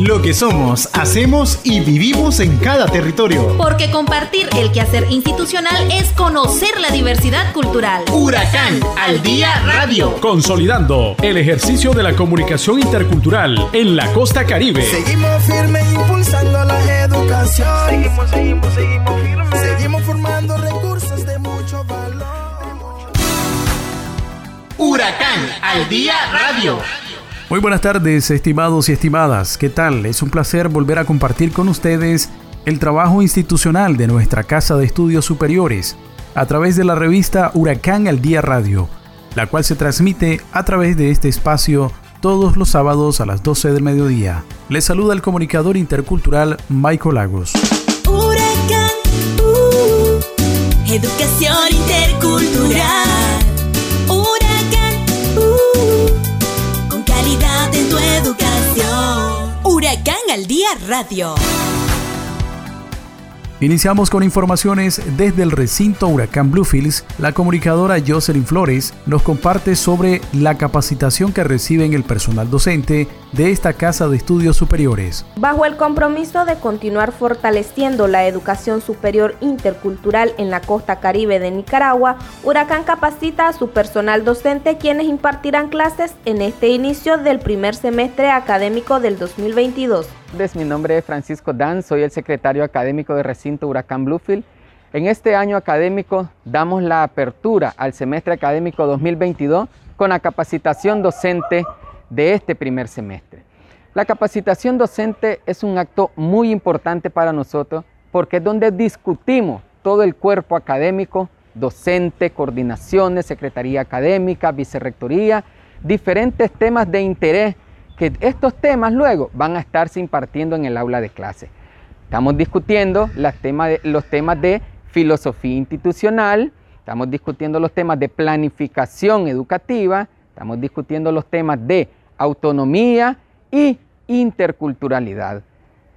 Lo que somos, hacemos y vivimos en cada territorio. Porque compartir el quehacer institucional es conocer la diversidad cultural. Huracán al día radio. Consolidando el ejercicio de la comunicación intercultural en la costa caribe. Seguimos firmes impulsando la educación. Seguimos, seguimos, seguimos firmes. Seguimos formando recursos de mucho valor. Huracán al día radio. Muy buenas tardes, estimados y estimadas. ¿Qué tal? Es un placer volver a compartir con ustedes el trabajo institucional de nuestra Casa de Estudios Superiores a través de la revista Huracán al Día Radio, la cual se transmite a través de este espacio todos los sábados a las 12 del mediodía. Les saluda el comunicador intercultural Michael Lagos. Huracán, uh, educación intercultural. Al Día Radio. Iniciamos con informaciones desde el recinto Huracán Bluefields. La comunicadora Jocelyn Flores nos comparte sobre la capacitación que reciben el personal docente de esta Casa de Estudios Superiores. Bajo el compromiso de continuar fortaleciendo la educación superior intercultural en la costa caribe de Nicaragua, Huracán capacita a su personal docente quienes impartirán clases en este inicio del primer semestre académico del 2022. Mi nombre es Francisco Dan, soy el secretario académico de recinto Huracán Bluefield. En este año académico damos la apertura al semestre académico 2022 con la capacitación docente de este primer semestre. La capacitación docente es un acto muy importante para nosotros porque es donde discutimos todo el cuerpo académico, docente, coordinaciones, secretaría académica, vicerrectoría, diferentes temas de interés que estos temas luego van a estarse impartiendo en el aula de clase. Estamos discutiendo los temas de filosofía institucional, estamos discutiendo los temas de planificación educativa, estamos discutiendo los temas de autonomía y interculturalidad.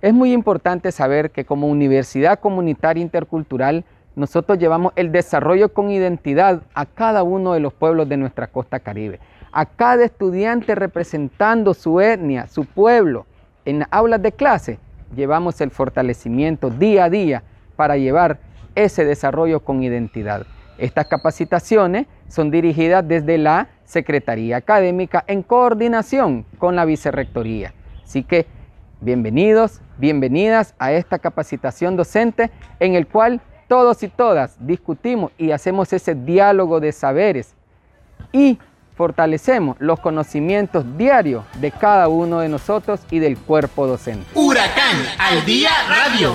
Es muy importante saber que como Universidad Comunitaria Intercultural, nosotros llevamos el desarrollo con identidad a cada uno de los pueblos de nuestra costa caribe a cada estudiante representando su etnia, su pueblo, en aulas de clase, llevamos el fortalecimiento día a día para llevar ese desarrollo con identidad. Estas capacitaciones son dirigidas desde la Secretaría Académica en coordinación con la Vicerrectoría. Así que bienvenidos, bienvenidas a esta capacitación docente en el cual todos y todas discutimos y hacemos ese diálogo de saberes y fortalecemos los conocimientos diarios de cada uno de nosotros y del cuerpo docente. Huracán al día radio.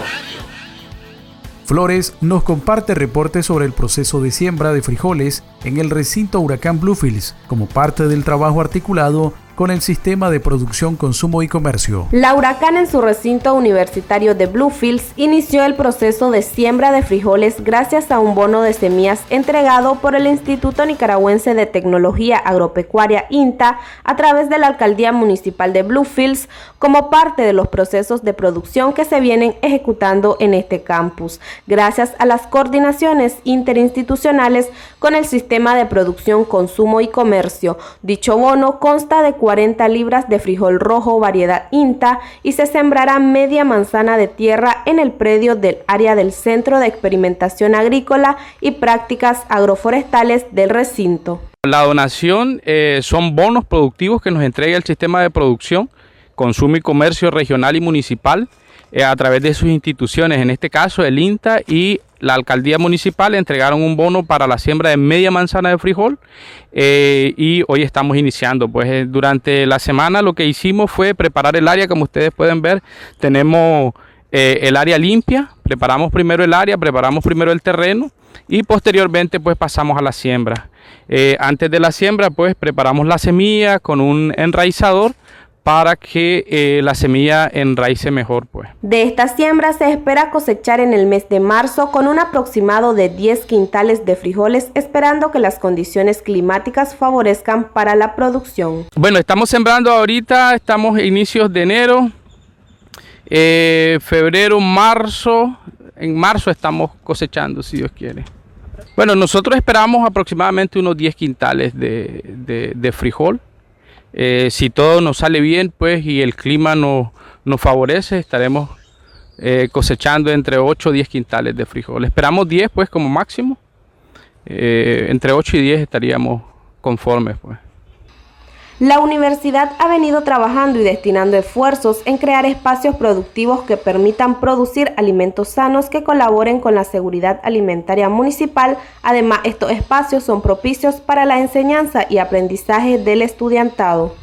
Flores nos comparte reportes sobre el proceso de siembra de frijoles en el recinto Huracán Bluefields como parte del trabajo articulado con el sistema de producción, consumo y comercio. La Huracán en su recinto universitario de Bluefields inició el proceso de siembra de frijoles gracias a un bono de semillas entregado por el Instituto Nicaragüense de Tecnología Agropecuaria INTA a través de la Alcaldía Municipal de Bluefields como parte de los procesos de producción que se vienen ejecutando en este campus, gracias a las coordinaciones interinstitucionales con el sistema de producción, consumo y comercio. Dicho bono consta de 40 libras de frijol rojo variedad INTA y se sembrará media manzana de tierra en el predio del área del Centro de Experimentación Agrícola y Prácticas Agroforestales del recinto. La donación eh, son bonos productivos que nos entrega el sistema de producción, consumo y comercio regional y municipal a través de sus instituciones, en este caso el INTA y la alcaldía municipal entregaron un bono para la siembra de media manzana de frijol eh, y hoy estamos iniciando. Pues eh, durante la semana lo que hicimos fue preparar el área, como ustedes pueden ver, tenemos el área limpia, preparamos primero el área, preparamos primero el terreno y posteriormente pues pasamos a la siembra. antes de la siembra pues preparamos la semilla con un enraizador para que eh, la semilla enraice mejor. Pues. De esta siembra se espera cosechar en el mes de marzo con un aproximado de 10 quintales de frijoles, esperando que las condiciones climáticas favorezcan para la producción. Bueno, estamos sembrando ahorita, estamos a inicios de enero, eh, febrero, marzo, en marzo estamos cosechando, si Dios quiere. Bueno, nosotros esperamos aproximadamente unos 10 quintales de frijol. Eh, si todo nos sale bien, pues, y el clima nos, nos favorece, estaremos eh, cosechando entre 8 o 10 quintales de frijol. Esperamos 10 pues como máximo. Eh, entre 8 y 10 estaríamos conformes pues. La universidad ha venido trabajando y destinando esfuerzos en crear espacios productivos que permitan producir alimentos sanos que colaboren con la seguridad alimentaria municipal. Además, estos espacios son propicios para la enseñanza y aprendizaje del estudiantado.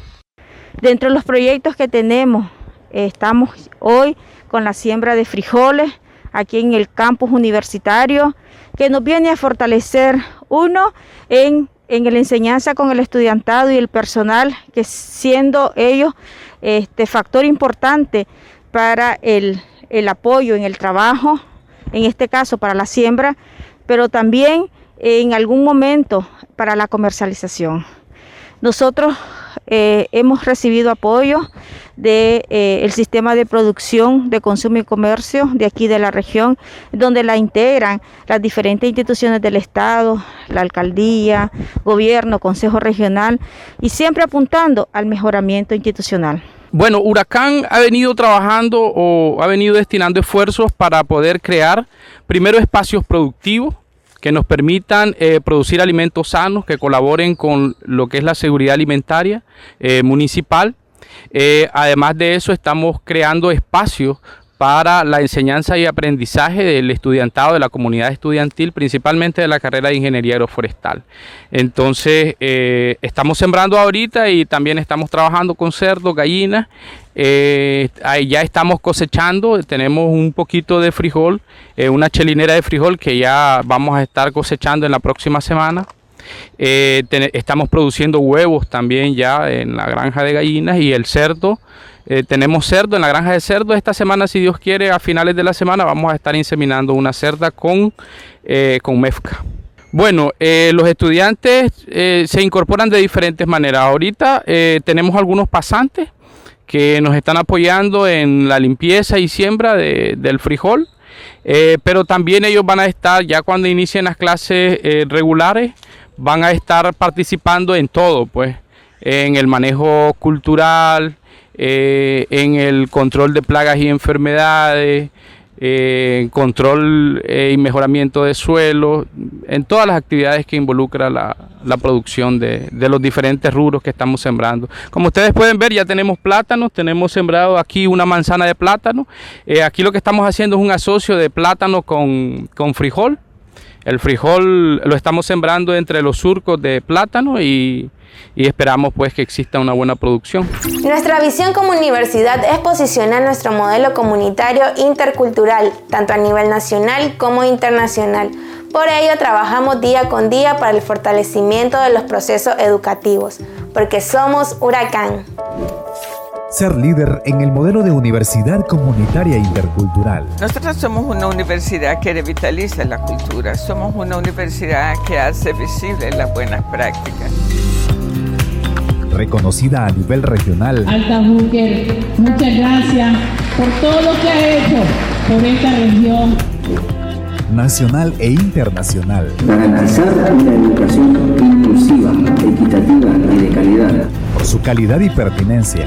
Dentro de los proyectos que tenemos, estamos hoy con la siembra de frijoles aquí en el campus universitario, que nos viene a fortalecer, uno, en en la enseñanza con el estudiantado y el personal, que siendo ellos este factor importante para el, el apoyo en el trabajo, en este caso para la siembra, pero también en algún momento para la comercialización. Nosotros eh, hemos recibido apoyo del de, eh, sistema de producción de consumo y comercio de aquí de la región, donde la integran las diferentes instituciones del Estado, la alcaldía, gobierno, consejo regional y siempre apuntando al mejoramiento institucional. Bueno, Huracán ha venido trabajando o ha venido destinando esfuerzos para poder crear primero espacios productivos que nos permitan eh, producir alimentos sanos, que colaboren con lo que es la seguridad alimentaria eh, municipal. Eh, además de eso, estamos creando espacios para la enseñanza y aprendizaje del estudiantado, de la comunidad estudiantil, principalmente de la carrera de ingeniería agroforestal. Entonces, eh, estamos sembrando ahorita y también estamos trabajando con cerdos, gallinas. Eh, ya estamos cosechando, tenemos un poquito de frijol, eh, una chelinera de frijol que ya vamos a estar cosechando en la próxima semana. estamos produciendo huevos también ya en la granja de gallinas y el cerdo eh, tenemos cerdo en la granja de cerdo. Esta semana, si Dios quiere, a finales de la semana vamos a estar inseminando una cerda con, eh, con mezcla. Bueno, eh, los estudiantes se incorporan de diferentes maneras. Ahorita tenemos algunos pasantes que nos están apoyando en la limpieza y siembra del frijol. pero también ellos van a estar, ya cuando inicien las clases regulares, van a estar participando en todo, pues, en el manejo cultural, eh, en el control de plagas y enfermedades, eh, control eh, y mejoramiento de suelo, en todas las actividades que involucra la, producción de, los diferentes rubros que estamos sembrando. Como ustedes pueden ver, ya tenemos plátanos, tenemos sembrado aquí una manzana de plátano. aquí lo que estamos haciendo es un asocio de plátano con, con frijol. El frijol lo estamos sembrando entre los surcos de plátano y, y esperamos pues que exista una buena producción. Nuestra visión como universidad es posicionar nuestro modelo comunitario intercultural, tanto a nivel nacional como internacional. Por ello trabajamos día con día para el fortalecimiento de los procesos educativos, porque somos Huracán. Ser líder en el modelo de universidad comunitaria intercultural. Nosotros somos una universidad que revitaliza la cultura, somos una universidad que hace visibles las buenas prácticas reconocida a nivel regional. Alta Booker, muchas gracias por todo lo que ha hecho por esta región. Nacional e internacional. Garantizar una educación inclusiva, equitativa y de calidad. Por su calidad y pertinencia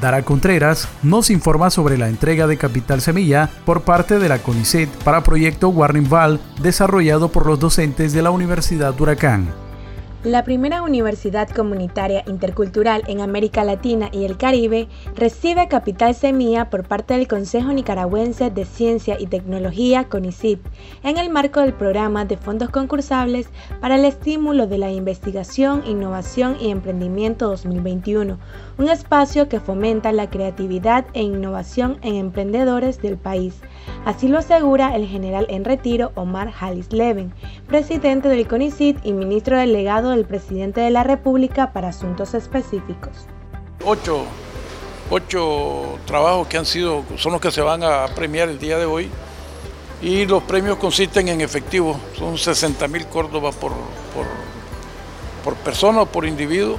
Dara Contreras nos informa sobre la entrega de Capital Semilla por parte de la CONICET para proyecto Warning Val desarrollado por los docentes de la Universidad Huracán. La primera universidad comunitaria intercultural en América Latina y el Caribe recibe Capital Semilla por parte del Consejo Nicaragüense de Ciencia y Tecnología CONICIT en el marco del programa de fondos concursables para el estímulo de la investigación, innovación y emprendimiento 2021, un espacio que fomenta la creatividad e innovación en emprendedores del país. Así lo asegura el general en retiro Omar Halis Leven, presidente del CONICIT y ministro delegado del presidente de la República para asuntos específicos. Ocho, ocho trabajos que han sido, son los que se van a premiar el día de hoy. y los premios consisten en efectivo, son 60 mil córdobas por, por, por persona, por individuo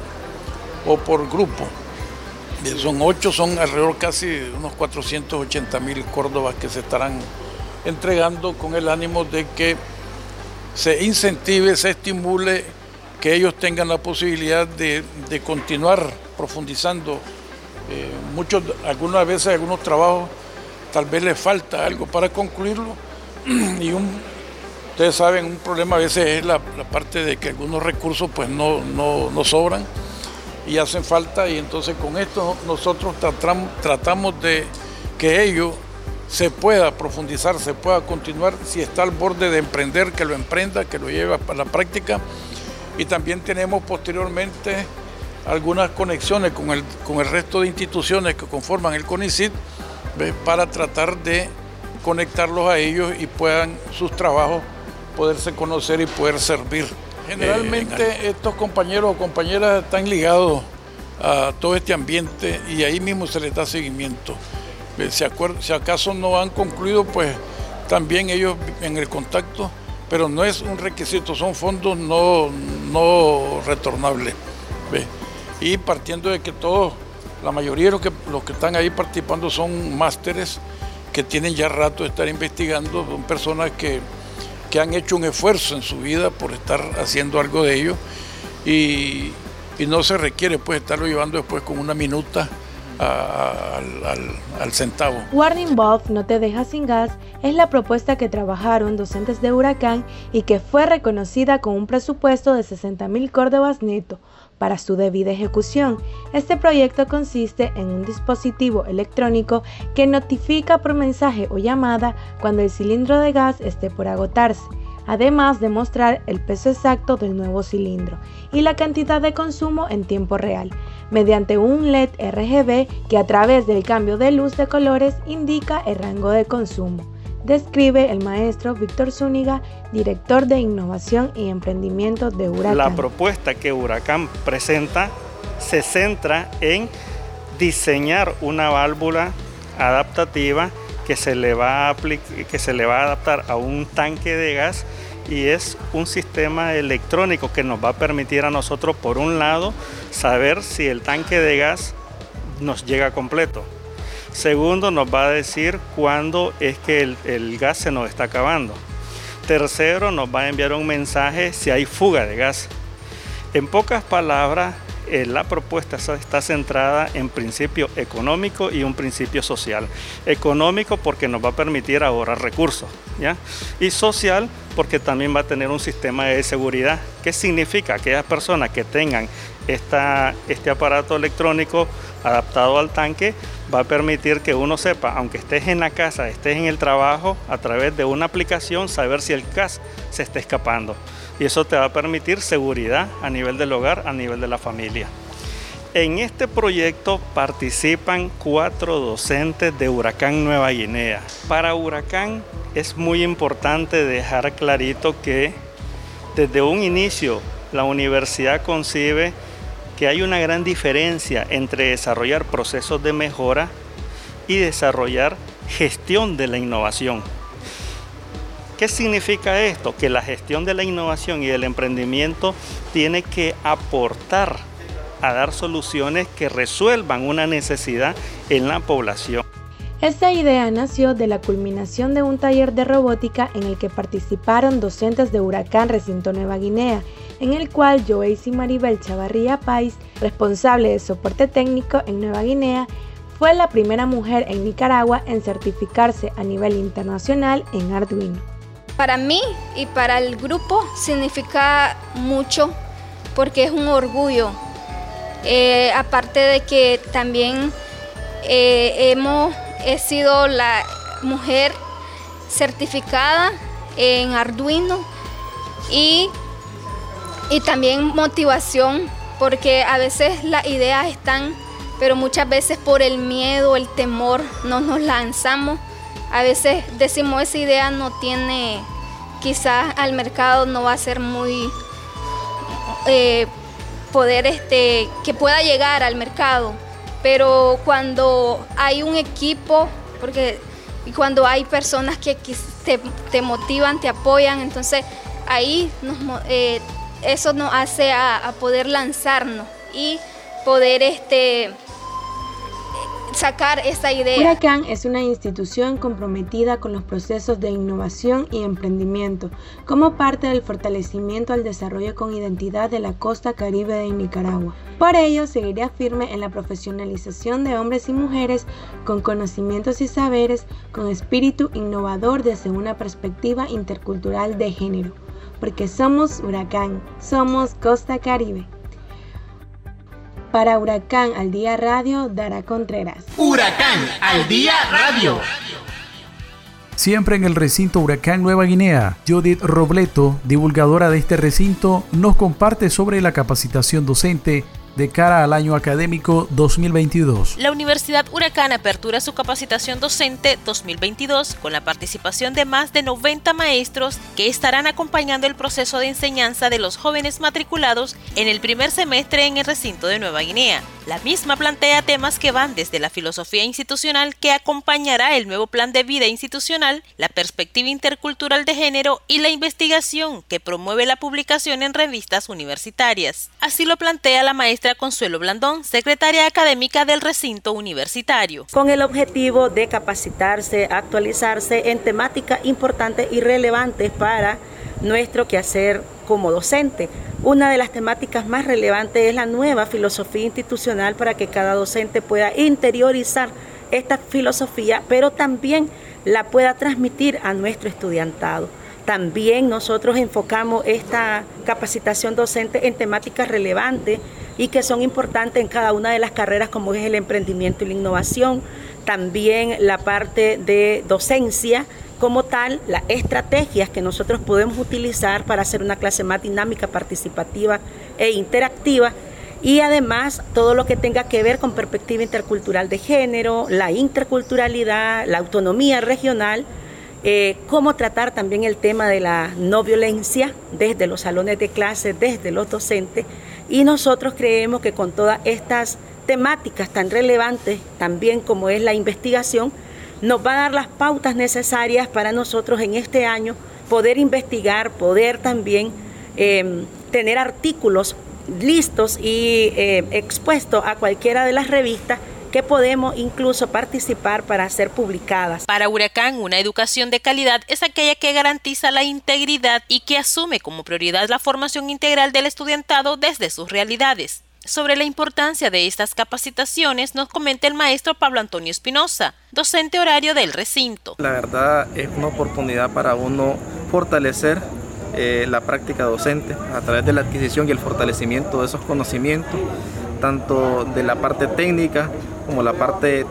o por grupo. Son ocho, son alrededor casi unos 480 mil córdobas que se estarán entregando con el ánimo de que se incentive, se estimule, que ellos tengan la posibilidad de, continuar profundizando. Eh, muchos, algunas veces algunos trabajos tal vez les falta algo para concluirlo y ustedes saben, un problema a veces es la, parte de que algunos recursos pues no, no, sobran y hacen falta y entonces con esto nosotros tratamos, tratamos de que ello se pueda profundizar, se pueda continuar, si está al borde de emprender, que lo emprenda, que lo lleve a la práctica y también tenemos posteriormente algunas conexiones con el, con el resto de instituciones que conforman el CONICIT para tratar de conectarlos a ellos y puedan sus trabajos poderse conocer y poder servir. Generalmente estos compañeros o compañeras están ligados a todo este ambiente y ahí mismo se les da seguimiento. Si, si acaso no han concluido, pues también ellos en el contacto, pero no es un requisito, son fondos no, no retornables. Y partiendo de que todos, la mayoría de los que, los que están ahí participando son másteres, que tienen ya rato de estar investigando, son personas que, han hecho un esfuerzo en su vida por estar haciendo algo de ello y, no se requiere pues estarlo llevando después con una minuta al, centavo. Warning Bob no te deja sin gas es la propuesta que trabajaron docentes de Huracán y que fue reconocida con un presupuesto de 60 mil córdobas neto para su debida ejecución. Este proyecto consiste en un dispositivo electrónico que notifica por mensaje o llamada cuando el cilindro de gas esté por agotarse, además de mostrar el peso exacto del nuevo cilindro y la cantidad de consumo en tiempo real, mediante un LED RGB que a través del cambio de luz de colores indica el rango de consumo describe el maestro Víctor Zúñiga, director de innovación y emprendimiento de Huracán. La propuesta que Huracán presenta se centra en diseñar una válvula adaptativa que se le va a, que se le va a adaptar a un tanque de gas y es un sistema electrónico que nos va a permitir a nosotros, por un lado, saber si el tanque de gas nos llega completo Segundo, nos va a decir cuándo es que el, gas se nos está acabando. Tercero, nos va a enviar un mensaje si hay fuga de gas. En pocas palabras, eh, la propuesta está centrada en principio económico y un principio social. Económico porque nos va a permitir ahorrar recursos, ¿ya? Y social porque también va a tener un sistema de seguridad. ¿Qué significa? Aquellas personas que tengan este aparato electrónico adaptado al tanque va a permitir que uno sepa, aunque estés en la casa, estés en el trabajo, a través de una aplicación, saber si el gas se está escapando. Y eso te va a permitir seguridad a nivel del hogar, a nivel de la familia. En este proyecto participan cuatro docentes de Huracán Nueva Guinea. Para Huracán es muy importante dejar clarito que desde un inicio la universidad concibe que hay una gran diferencia entre desarrollar procesos de mejora y desarrollar gestión de la innovación. ¿Qué significa esto? Que la gestión de la innovación y del emprendimiento tiene que aportar a dar soluciones que resuelvan una necesidad en la población. Esta idea nació de la culminación de un taller de robótica en el que participaron docentes de Huracán Recinto Nueva Guinea en el cual Joyce Maribel Chavarría Pais, responsable de soporte técnico en Nueva Guinea, fue la primera mujer en Nicaragua en certificarse a nivel internacional en Arduino. Para mí y para el grupo significa mucho porque es un orgullo. Eh, aparte de que también eh, hemos he sido la mujer certificada en Arduino y y también motivación, porque a veces las ideas están, pero muchas veces por el miedo, el temor, no nos lanzamos. A veces decimos esa idea no tiene, quizás al mercado no va a ser muy eh, poder este, que pueda llegar al mercado. Pero cuando hay un equipo, porque cuando hay personas que, te, motivan, te apoyan, entonces ahí eh, eso nos hace a, poder lanzarnos y poder este, sacar esa idea. Huracán es una institución comprometida con los procesos de innovación y emprendimiento como parte del fortalecimiento al desarrollo con identidad de la costa caribe de Nicaragua. Por ello, seguirá firme en la profesionalización de hombres y mujeres con conocimientos y saberes con espíritu innovador desde una perspectiva intercultural de género, porque somos Huracán, somos Costa Caribe. Para Huracán al Día Radio, Dara Contreras. Huracán al Día Radio. Siempre en el recinto Huracán Nueva Guinea, Judith Robleto, divulgadora de este recinto, nos comparte sobre la capacitación docente de cara al año académico 2022. La Universidad Huracán apertura su capacitación docente 2022 con la participación de más de 90 maestros que estarán acompañando el proceso de enseñanza de los jóvenes matriculados en el primer semestre en el recinto de Nueva Guinea. La misma plantea temas que van desde la filosofía institucional que acompañará el nuevo plan de vida institucional, la perspectiva intercultural de género y la investigación que promueve la publicación en revistas universitarias. Así lo plantea la maestra Consuelo Blandón, secretaria académica del recinto universitario. Con el objetivo de capacitarse, actualizarse en temáticas importantes y relevantes para nuestro quehacer como docente. Una de las temáticas más relevantes es la nueva filosofía institucional para que cada docente pueda interiorizar esta filosofía, pero también la pueda transmitir a nuestro estudiantado. También nosotros enfocamos esta capacitación docente en temáticas relevantes y que son importantes en cada una de las carreras como es el emprendimiento y la innovación, también la parte de docencia, como tal las estrategias que nosotros podemos utilizar para hacer una clase más dinámica, participativa e interactiva y además todo lo que tenga que ver con perspectiva intercultural de género, la interculturalidad, la autonomía regional, eh, cómo tratar también el tema de la no violencia desde los salones de clase, desde los docentes y nosotros creemos que con todas estas temáticas tan relevantes también como es la investigación, nos va a dar las pautas necesarias para nosotros en este año poder investigar, poder también em, tener artículos listos y eh, expuestos a cualquiera de las revistas que podemos incluso participar para ser publicadas. Para Huracán, una educación de calidad es aquella que garantiza la integridad y que asume como prioridad la formación integral del estudiantado desde sus realidades. Sobre la importancia de estas capacitaciones nos comenta el maestro Pablo Antonio Espinosa, docente horario del recinto. La verdad es una oportunidad para uno fortalecer eh, la práctica docente a través de la adquisición y el fortalecimiento de esos conocimientos, tanto de la parte técnica como la parte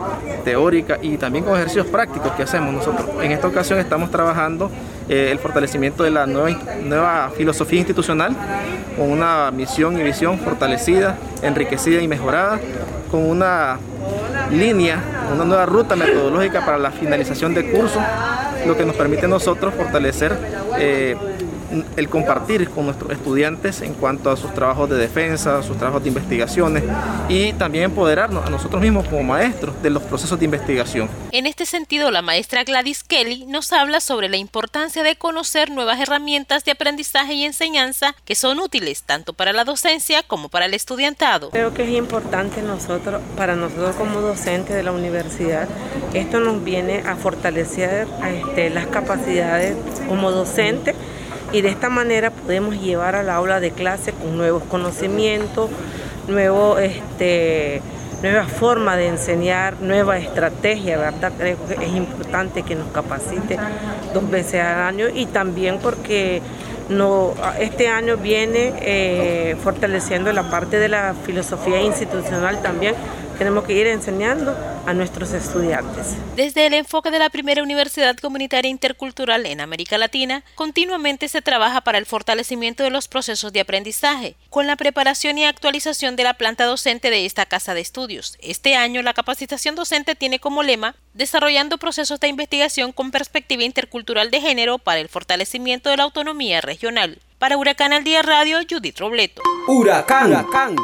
teórica y también con ejercicios prácticos que hacemos nosotros. En esta ocasión estamos trabajando eh, el fortalecimiento de la nueva, nueva filosofía institucional con una misión y visión fortalecida, enriquecida y mejorada, con una línea, una nueva ruta metodológica para la finalización de curso, lo que nos permite nosotros fortalecer eh, el compartir con nuestros estudiantes en cuanto a sus trabajos de defensa, sus trabajos de investigaciones y también empoderarnos a nosotros mismos como maestros de los procesos de investigación. En este sentido, la maestra Gladys Kelly nos habla sobre la importancia de conocer nuevas herramientas de aprendizaje y enseñanza que son útiles tanto para la docencia como para el estudiantado. Creo que es importante nosotros, para nosotros como docentes de la universidad, esto nos viene a fortalecer este, las capacidades como docentes y de esta manera podemos llevar al aula de clase con nuevos conocimientos, nuevo, este, nueva forma de enseñar, nueva estrategia, ¿verdad? Creo que es importante que nos capacite dos veces al año y también porque no, este año viene eh, fortaleciendo la parte de la filosofía institucional también tenemos que ir enseñando a nuestros estudiantes. Desde el enfoque de la primera universidad comunitaria intercultural en América Latina, continuamente se trabaja para el fortalecimiento de los procesos de aprendizaje, con la preparación y actualización de la planta docente de esta casa de estudios. Este año la capacitación docente tiene como lema desarrollando procesos de investigación con perspectiva intercultural de género para el fortalecimiento de la autonomía regional. Para Huracán al Día Radio, Judith Robleto. Huracán. Huracán.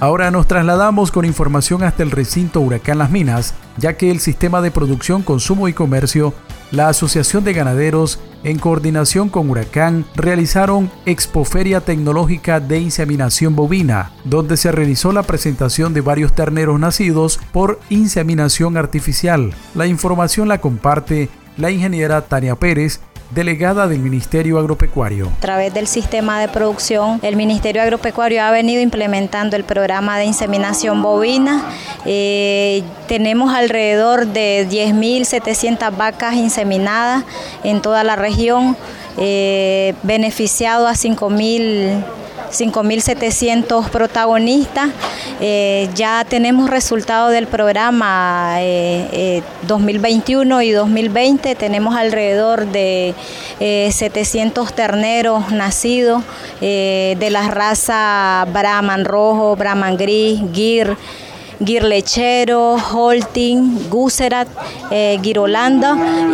Ahora nos trasladamos con información hasta el recinto Huracán Las Minas, ya que el sistema de producción, consumo y comercio, la Asociación de Ganaderos, en coordinación con Huracán, realizaron Expoferia Tecnológica de Inseminación Bovina, donde se realizó la presentación de varios terneros nacidos por inseminación artificial. La información la comparte la ingeniera Tania Pérez, delegada del Ministerio Agropecuario. A través del sistema de producción, el Ministerio Agropecuario ha venido implementando el programa de inseminación bovina. Eh, tenemos alrededor de 10.700 vacas inseminadas en toda la región, eh, beneficiado a 5.000 5.700 protagonistas. Eh, ya tenemos resultados del programa 2021 eh, eh, y 2020. Tenemos alrededor de 700 terneros nacidos de la raza Brahman rojo, Brahman gris, Gir. Lechero, Holting, Guserat, eh,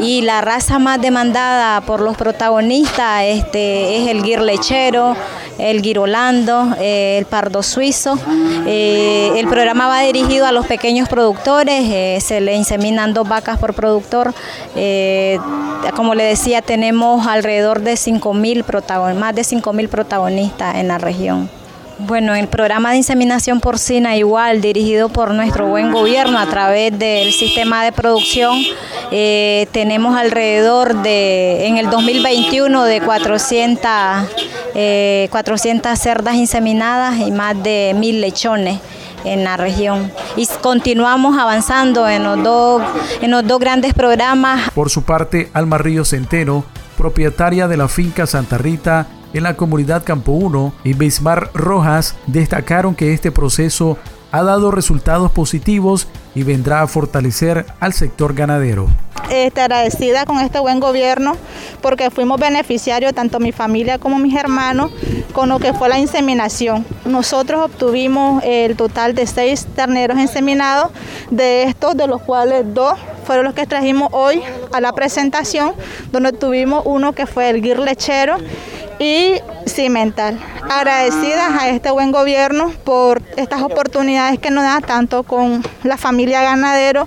y la raza más demandada por los protagonistas este, es el Lechero, el Girolando, eh, el Pardo Suizo. Eh, el programa va dirigido a los pequeños productores, eh, se le inseminan dos vacas por productor. como le decía, tenemos alrededor de 5.000 más de 5.000 protagonistas en la región. Bueno, el programa de inseminación porcina igual dirigido por nuestro buen gobierno a través del sistema de producción, eh, tenemos alrededor de, en el 2021, de 400, 400 eh, cerdas inseminadas y más de mil lechones en la región. Y continuamos avanzando en los dos, en los dos grandes programas. Por su parte, Alma Río Centeno, propietaria de la finca Santa Rita, en la comunidad Campo 1 y Bismar Rojas destacaron que este proceso ha dado resultados positivos y vendrá a fortalecer al sector ganadero. Este, agradecida con este buen gobierno porque fuimos beneficiarios, tanto mi familia como mis hermanos, con lo que fue la inseminación. Nosotros obtuvimos el total de seis terneros inseminados, de estos, de los cuales dos fueron los que trajimos hoy a la presentación, donde tuvimos uno que fue el guir lechero y cimental. Agradecidas a este buen gobierno por estas oportunidades que nos da tanto con la familia ganadero,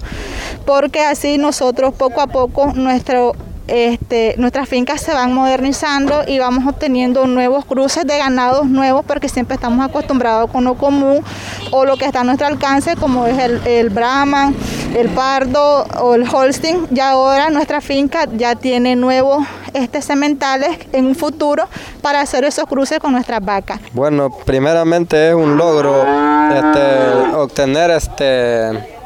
porque así nosotros poco a poco nuestro este, nuestras fincas se van modernizando y vamos obteniendo nuevos cruces de ganados nuevos porque siempre estamos acostumbrados con lo común o lo que está a nuestro alcance como es el, el Brahman, el Pardo o el Holstein. Y ahora nuestra finca ya tiene nuevos este, sementales en un futuro para hacer esos cruces con nuestras vacas. Bueno, primeramente es un logro este, obtener este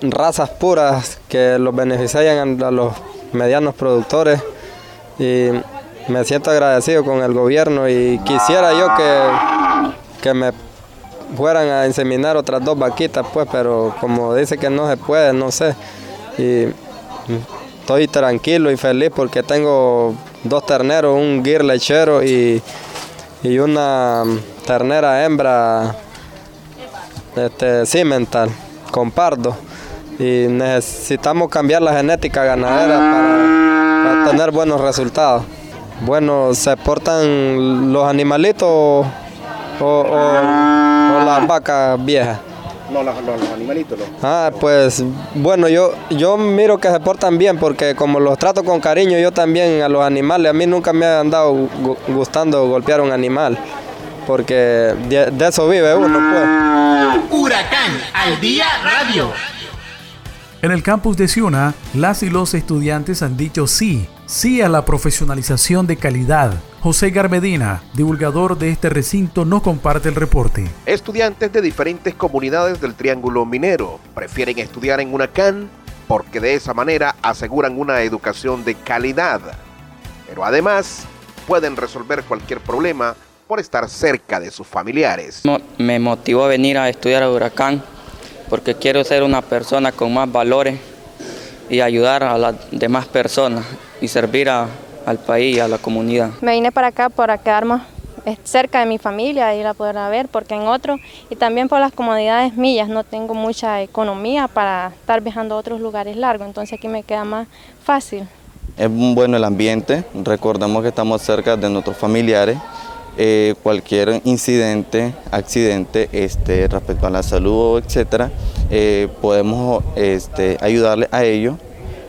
razas puras que los beneficiarían a los medianos productores y me siento agradecido con el gobierno y quisiera yo que, que me fueran a inseminar otras dos vaquitas, pues, pero como dice que no se puede, no sé. Y estoy tranquilo y feliz porque tengo dos terneros, un guir lechero y, y una ternera hembra este, cimental con pardo y necesitamos cambiar la genética ganadera para, tener buenos resultados. Bueno, se portan los animalitos o, las vacas viejas. No, los, animalitos. Ah, pues bueno, yo, yo miro que se portan bien porque como los trato con cariño yo también a los animales, a mí nunca me ha andado gustando golpear a un animal porque de, de eso vive uno pues. Huracán al día radio. En el campus de Ciuna, las y los estudiantes han dicho sí, sí a la profesionalización de calidad. José Garmedina, divulgador de este recinto, nos comparte el reporte. Estudiantes de diferentes comunidades del Triángulo Minero prefieren estudiar en una CAN porque de esa manera aseguran una educación de calidad. Pero además pueden resolver cualquier problema por estar cerca de sus familiares. Me motivó a venir a estudiar a Huracán porque quiero ser una persona con más valores y ayudar a las demás personas y servir al país y a la comunidad. Me vine para acá para quedarme cerca de mi familia y la poder ver, porque en otro, y también por las comodidades mías, no tengo mucha economía para estar viajando a otros lugares largos, entonces aquí me queda más fácil. Es bueno el ambiente, recordemos que estamos cerca de nuestros familiares eh, cualquier incidente, accidente este, respecto a la salud, etcétera, eh, podemos este, ayudarle a ello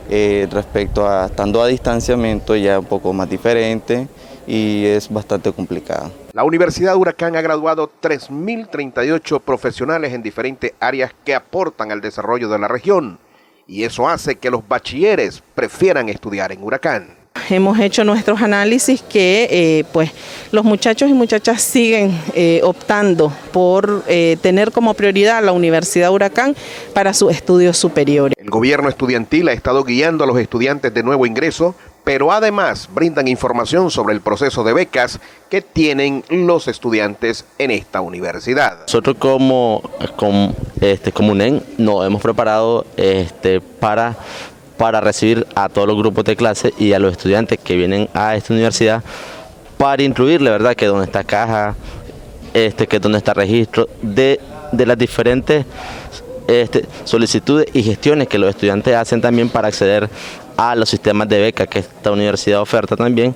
eh, respecto a estando a distanciamiento ya un poco más diferente y es bastante complicado. La Universidad Huracán ha graduado 3.038 profesionales en diferentes áreas que aportan al desarrollo de la región y eso hace que los bachilleres prefieran estudiar en Huracán hemos hecho nuestros análisis que eh, pues los muchachos y muchachas siguen eh, optando por eh, tener como prioridad la Universidad Huracán para sus estudios superiores. El gobierno estudiantil ha estado guiando a los estudiantes de nuevo ingreso, pero además brindan información sobre el proceso de becas que tienen los estudiantes en esta universidad. Nosotros como, como, este, como UNEN nos hemos preparado este, para para recibir a todos los grupos de clase y a los estudiantes que vienen a esta universidad para incluirle, ¿verdad? Que donde está caja, este, que donde está registro de, las diferentes este, solicitudes y gestiones que los estudiantes hacen también para acceder a los sistemas de beca que esta universidad oferta también.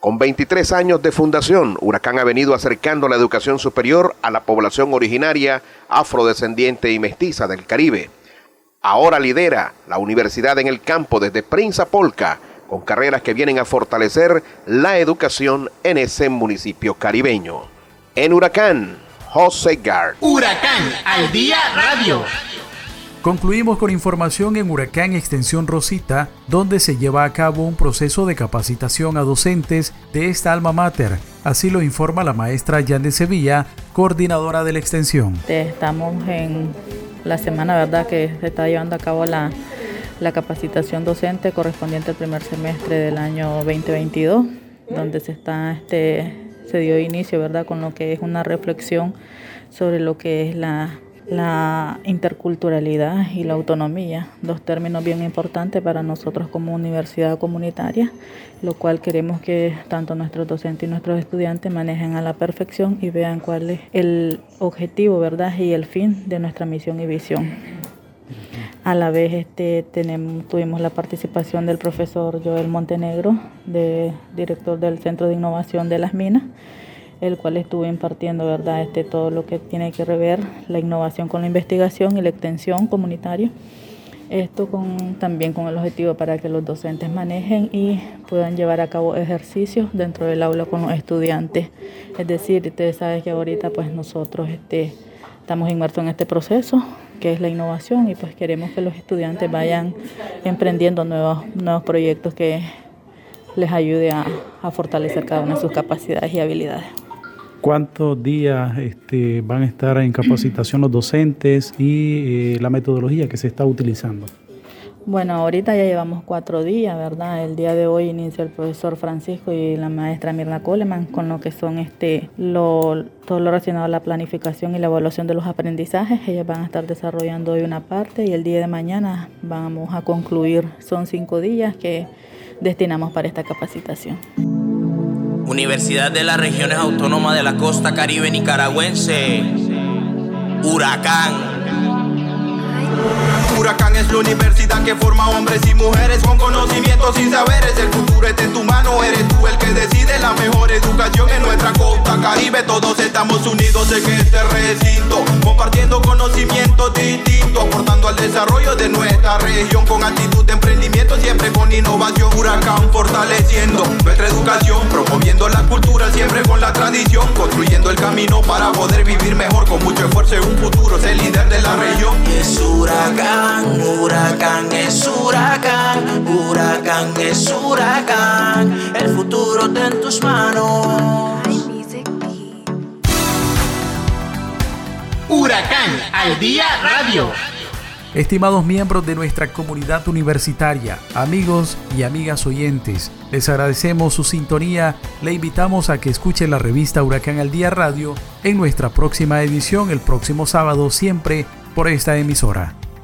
Con 23 años de fundación, Huracán ha venido acercando la educación superior a la población originaria, afrodescendiente y mestiza del Caribe. Ahora lidera la universidad en el campo desde Prince Polca, con carreras que vienen a fortalecer la educación en ese municipio caribeño. En Huracán, José Gar. Huracán al día radio. Concluimos con información en Huracán Extensión Rosita, donde se lleva a cabo un proceso de capacitación a docentes de esta alma mater. Así lo informa la maestra Jan de Sevilla, coordinadora de la extensión. Estamos en la semana, ¿verdad?, que se está llevando a cabo la, capacitación docente correspondiente al primer semestre del año 2022, donde se está este se dio inicio, ¿verdad?, con lo que es una reflexión sobre lo que es la, la interculturalidad y la autonomía, dos términos bien importantes para nosotros como universidad comunitaria, lo cual queremos que tanto nuestros docentes y nuestros estudiantes manejen a la perfección y vean cuál es el objetivo, ¿verdad?, y el fin de nuestra misión y visión. A la vez este, tenemos, tuvimos la participación del profesor Joel Montenegro, director del Centro de Innovación de las Minas, el cual estuvo impartiendo ¿verdad? Este, todo lo que tiene que rever la innovación con la investigación y la extensión comunitaria. Esto con, también con el objetivo para que los docentes manejen y puedan llevar a cabo ejercicios dentro del aula con los estudiantes. Es decir, ustedes saben que ahorita pues nosotros este, estamos inmersos en este proceso que es la innovación y pues queremos que los estudiantes vayan emprendiendo nuevos, nuevos proyectos que les ayude a fortalecer cada una de sus capacidades y habilidades. ¿Cuántos días este, van a estar en capacitación los docentes y eh, la metodología que se está utilizando? Bueno, ahorita ya llevamos cuatro días, ¿verdad? El día de hoy inicia el profesor Francisco y la maestra Mirna Coleman con lo que son este todo lo relacionado a la planificación y la evaluación de los aprendizajes. Ellos van a estar desarrollando hoy una parte y el día de mañana vamos a concluir. Son cinco días que destinamos para esta capacitación. Universidad de las Regiones Autónomas de la Costa Caribe Nicaragüense, Huracán. Huracán es la universidad que forma hombres y mujeres con conocimientos y saberes. El futuro está en tu mano, eres tú el que decide la mejor educación en nuestra costa caribe. Todos estamos unidos en este recinto, compartiendo conocimientos distintos, aportando al desarrollo de nuestra región con actitud de emprendimiento, siempre con innovación. Huracán fortaleciendo nuestra educación, promoviendo la cultura, siempre con la tradición, construyendo el camino para poder vivir mejor con mucho esfuerzo en un futuro, ser líder de la región. Es huracán huracán, es huracán, huracán es huracán, el futuro está en tus manos. Huracán al día radio. Estimados miembros de nuestra comunidad universitaria, amigos y amigas oyentes, les agradecemos su sintonía, le invitamos a que escuche la revista Huracán al Día Radio en nuestra próxima edición el próximo sábado, siempre por esta emisora.